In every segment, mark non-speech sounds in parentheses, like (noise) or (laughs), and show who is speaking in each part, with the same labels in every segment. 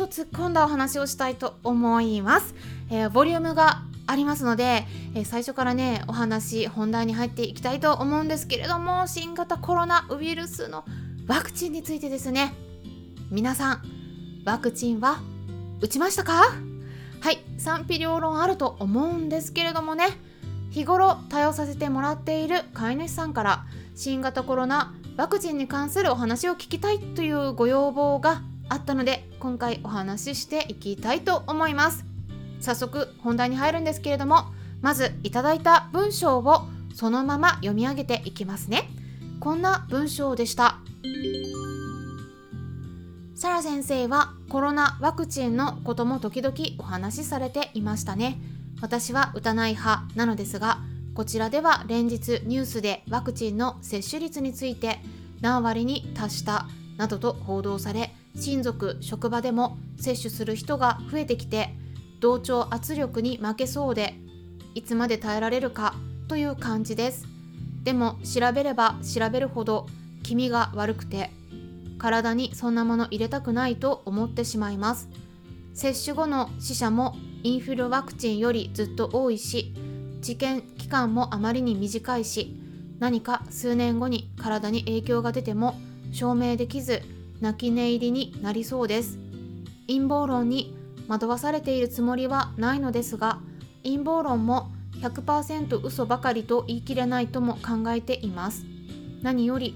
Speaker 1: と突っ込んだお話をしたいと思います、えー、ボリュームがありますので、えー、最初からねお話本題に入っていきたいと思うんですけれども新型コロナウイルスのワクチンについてですね。皆さんワクチンは打ちましたか？はい賛否両論あると思うんですけれどもね。日頃対応させてもらっている飼い主さんから新型コロナワクチンに関するお話を聞きたいというご要望があったので今回お話ししていきたいと思います。早速本題に入るんですけれどもまずいただいた文章をそのまま読み上げていきますね。こんな文章でした。サラ先生はコロナワクチンのことも時々お話しされていましたね。私は打たない派なのですがこちらでは連日ニュースでワクチンの接種率について何割に達したなどと報道され親族職場でも接種する人が増えてきて同調圧力に負けそうでいつまで耐えられるかという感じです。でも調べれば調べるほど気味が悪くて体にそんなもの入れたくないと思ってしまいます。接種後の死者もインフルワクチンよりずっと多いし治験期間もあまりに短いし何か数年後に体に影響が出ても証明できず泣き寝入りになりそうです。陰謀論に惑わされているつもりはないのですが陰謀論も100%嘘ばかりと言い切れないとも考えています。何より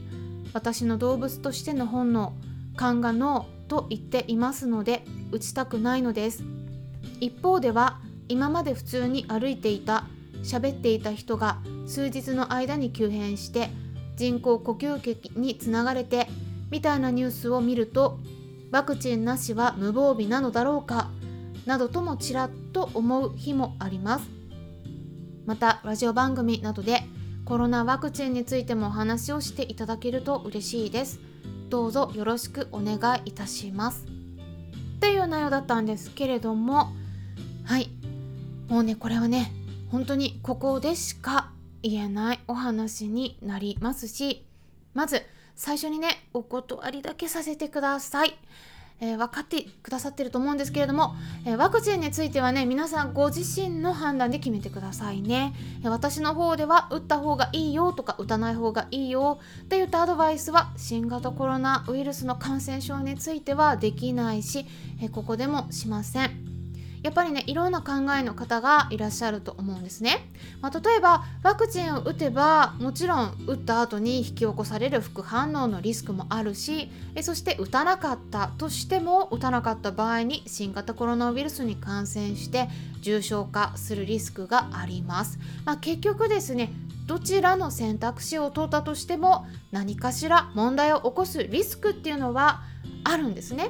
Speaker 1: 私の動物としての本能勘が脳と言っていますので打ちたくないのです。一方では今まで普通に歩いていた喋っていた人が数日の間に急変して人工呼吸器につながれてみたいなニュースを見るとワクチンなしは無防備なのだろうかなどともちらっと思う日もあります。またラジオ番組などでコロナワクチンについてもお話をしていただけると嬉しいです。どうぞよろしくお願いいたします。っていう内容だったんですけれどもはい。もうねこれはね本当にここでしか言えないお話になりますしまず最初にねお断りだけさせてください。えー、分かってくださってると思うんですけれども、えー、ワクチンについてはね皆さんご自身の判断で決めてくださいね、え、私の方では打った方がいいよとか打たない方がいいよって言ったアドバイスは新型コロナウイルスの感染症についてはできないし、えここでもしませんやっぱりねいろんな考えの方がいらっしゃると思うんですね、まあ、例えばワクチンを打てばもちろん打った後に引き起こされる副反応のリスクもあるしえそして打たなかったとしても打たなかった場合に新型コロナウイルスに感染して重症化するリスクがあります、まあ、結局ですねどちらの選択肢を取ったとしても何かしら問題を起こすリスクっていうのはあるんですね。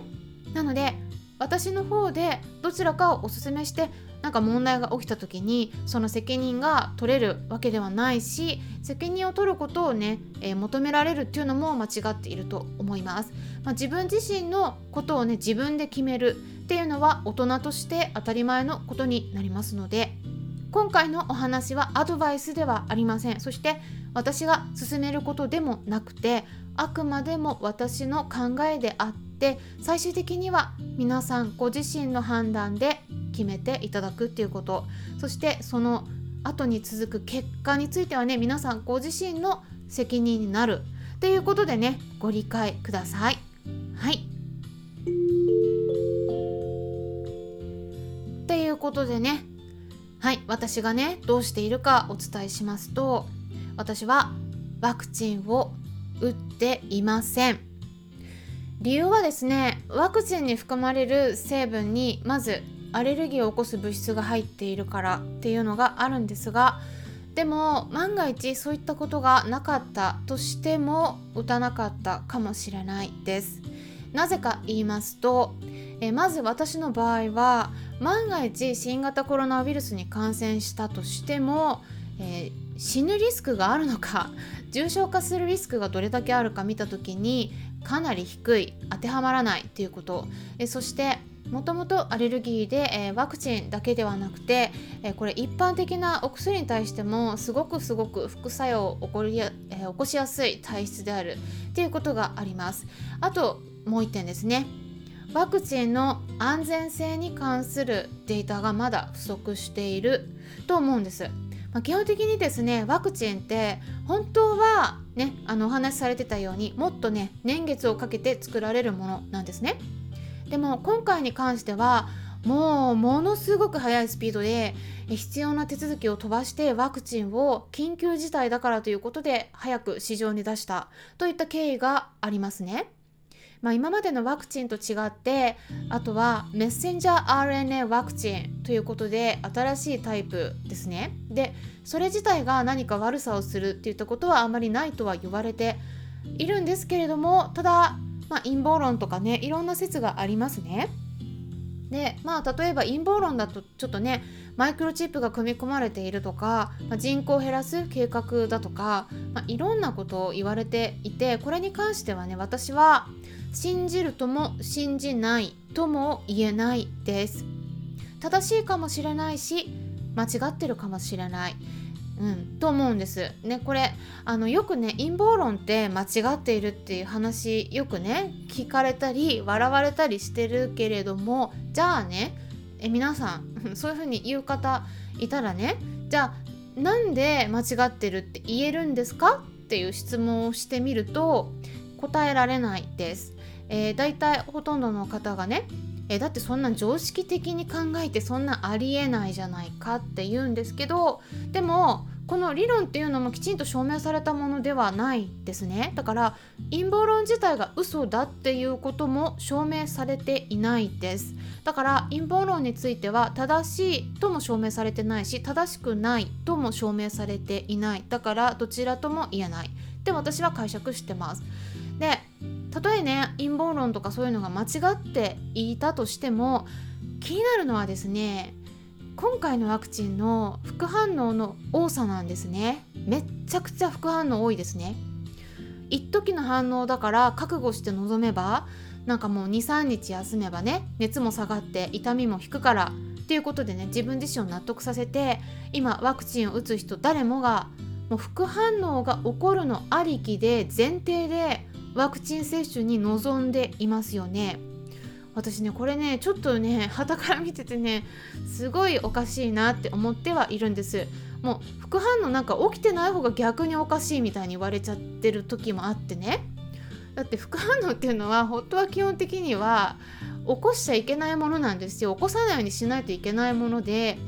Speaker 1: なので私の方でどちらかをおすすめしてなんか問題が起きた時にその責任が取れるわけではないし責任を取ることをね、えー、求められるっていうのも間違っていると思います、まあ、自分自身のことをね自分で決めるっていうのは大人として当たり前のことになりますので今回のお話はアドバイスではありません。そして私が進めることでもなくてあくまでも私の考えであってで最終的には皆さんご自身の判断で決めていただくっていうことそしてその後に続く結果についてはね皆さんご自身の責任になるっていうことでねご理解ください。はいっていうことでねはい私がねどうしているかお伝えしますと私はワクチンを打っていません。理由はですねワクチンに含まれる成分にまずアレルギーを起こす物質が入っているからっていうのがあるんですがでも万が一そういったことがなかったとしても打たなかったかもしれないです。なぜか言いますと、えまず私の場合は万が一新型コロナウイルスに感染したとしても、えー、死ぬリスクがあるのか重症化するリスクがどれだけあるか見た時にかなり低い当てはまらないということ、えそしてもともとアレルギーで、えー、ワクチンだけではなくて、えー、これ一般的なお薬に対してもすごくすごく副作用を起こりや、えー、起こしやすい体質であるっていうことがあります。あともう一点ですね。ワクチンの安全性に関するデータがまだ不足していると思うんです、まあ、基本的にですねワクチンって本当はねあのお話しされてたようにもっとね年月をかけて作られるものなんですねでも今回に関してはもうものすごく速いスピードで必要な手続きを飛ばしてワクチンを緊急事態だからということで早く市場に出したといった経緯がありますね。まあ、今までのワクチンと違ってあとはメッセンジャー RNA ワクチンということで新しいタイプですね。でそれ自体が何か悪さをするっていったことはあまりないとは言われているんですけれどもただまあ、陰謀論とかねいろんな説がありますね。でまあ例えば陰謀論だとちょっとねマイクロチップが組み込まれているとか、まあ、人口を減らす計画だとか、まあ、いろんなことを言われていてこれに関してはね私は信じるとも信じないとも言えないです。正しいかもしれないし間違ってるかもしれない。うん、と思うんです。ねこれあのよくね陰謀論って間違っているっていう話よくね聞かれたり笑われたりしてるけれどもじゃあねえ皆さん (laughs) そういうふうに言う方いたらねじゃあなんで間違ってるって言えるんですか？っていう質問をしてみると答えられないです。えー、大体ほとんどの方がねえだってそんな常識的に考えてそんなありえないじゃないかって言うんですけどでもこの理論っていうのもきちんと証明されたものではないですね。だから陰謀論自体が嘘だっていうことも証明されていないです。だから陰謀論については正しいとも証明されてないし正しくないとも証明されていない。だからどちらとも言えない。って私は解釈してます。でたとえね陰謀論とかそういうのが間違っていたとしても気になるのはですね今回のワクチンの副反応の多さなんですねめっちゃくちゃ副反応多いですね一時の反応だから覚悟して臨めばなんかもう23日休めばね熱も下がって痛みも引くからっていうことでね自分自身を納得させて今ワクチンを打つ人誰もがもう副反応が起こるのありきで前提でワクチン接種に臨んでいますよね。私ねこれねちょっとね旗から見ててねすごいおかしいなって思ってはいるんです。もう副反応なんか起きてない方が逆におかしいみたいに言われちゃってる時もあってね。だって副反応っていうのは本当は基本的には起こしちゃいけないものなんですよ。起こさないようにしないといけないもので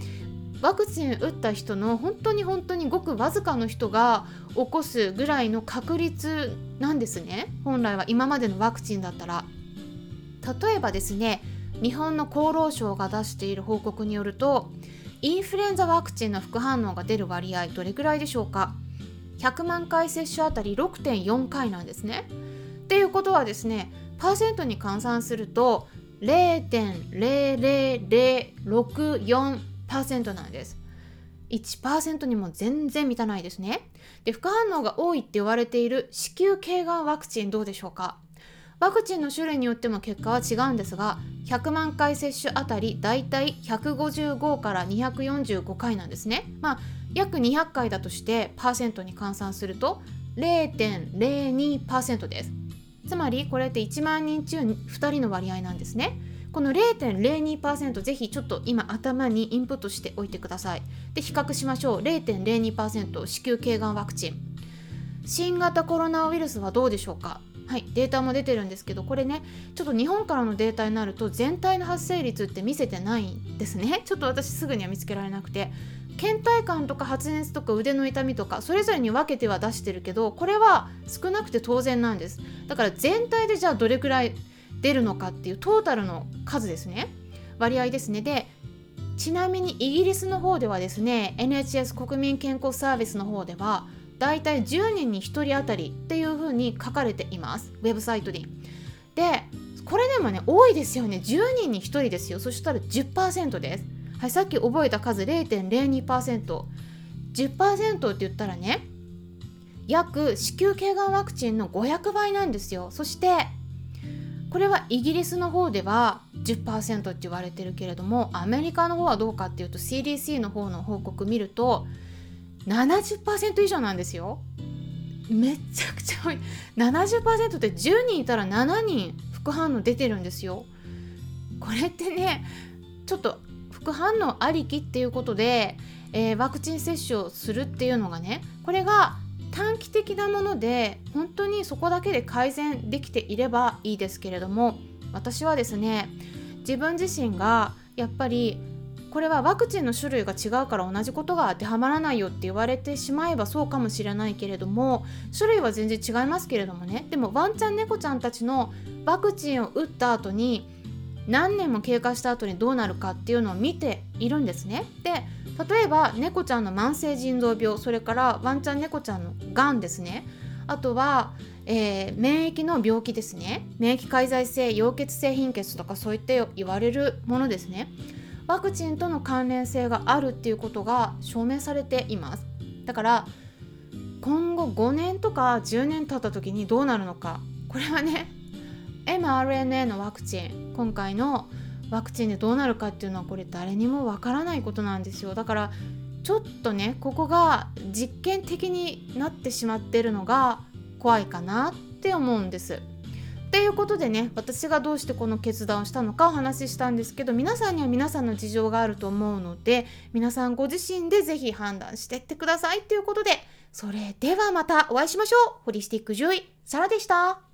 Speaker 1: ワクチン打った人の本当に本当にごくわずかの人が起こすぐらいの確率なんですね。本来は今までのワクチンだったら。例えばですね日本の厚労省が出している報告によるとインフルエンザワクチンの副反応が出る割合どれくらいでしょうか。100万回接種あたり6.4回なんですね。っていうことはですねパーセントに換算すると0.00064%なんです。1%にも全然満たないですね。で副反応が多いって言われている子宮頸がんワクチンどうでしょうか。ワクチンの種類によっても結果は違うんですが100万回接種あたりだいたい155から245回なんですね。まあ約200回だとしてパーセントに換算すると0.02%です。つまりこれって1万人中2人の割合なんですね。この0.02%ぜひちょっと今頭にインプットしておいてください。で比較しましょう。0.02%子宮頸がんワクチン。新型コロナウイルスはどうでしょうか？はい、データも出てるんですけどこれねちょっと日本からのデータになると全体の発生率って見せてないんですね。ちょっと私すぐには見つけられなくて。倦怠感とか発熱とか腕の痛みとかそれぞれに分けては出してるけどこれは少なくて当然なんです。だから全体でじゃあどれくらい出るのかっていうトータルの数ですね。割合ですね。でちなみにイギリスの方ではですね NHS 国民健康サービスの方ではだいたい10人に1人当たりっていうふうに書かれています。ウェブサイトに。でもね多いですよね。10人に1人ですよ。そしたら10%です。はいさっき覚えた数 0.02%10% って言ったらね約子宮頸がんワクチンの500倍なんですよ。そしてこれはイギリスの方では10%って言われてるけれどもアメリカの方はどうかっていうと CDC の方の報告見ると70%以上なんですよ。めちゃくちゃ多い。70%って10人いたら7人副反応出てるんですよ。これってねちょっと副反応ありきっていうことで、えー、ワクチン接種をするっていうのがねこれが短期的なもので本当にそこだけで改善できていればいいですけれども私はですね自分自身がやっぱりこれはワクチンの種類が違うから同じことが当てはまらないよって言われてしまえばそうかもしれないけれども種類は全然違いますけれどもね。でもワンちゃん猫ちゃんたちのワクチンを打った後に何年も経過した後にどうなるかっていうのを見ているんですね。で例えば猫ちゃんの慢性腎臓病それからワンちゃん猫ちゃんのがんですね。あとは、えー、免疫の病気ですね。免疫介在性溶血性貧血とかそういった言われるものですね。ワクチンとの関連性があるっていうことが証明されています。だから今後5年とか10年経った時にどうなるのか。これはね mRNA のワクチン。今回のワクチンでどうなるかっていうのはこれ誰にもわからないことなんですよ。だからちょっとねここが実験的になってしまってるのが怖いかなって思うんです。ということでね私がどうしてこの決断をしたのかお話ししたんですけど皆さんには皆さんの事情があると思うので皆さんご自身で是非判断してってくださいということでそれではまたお会いしましょう。ホリスティック獣医サラでした。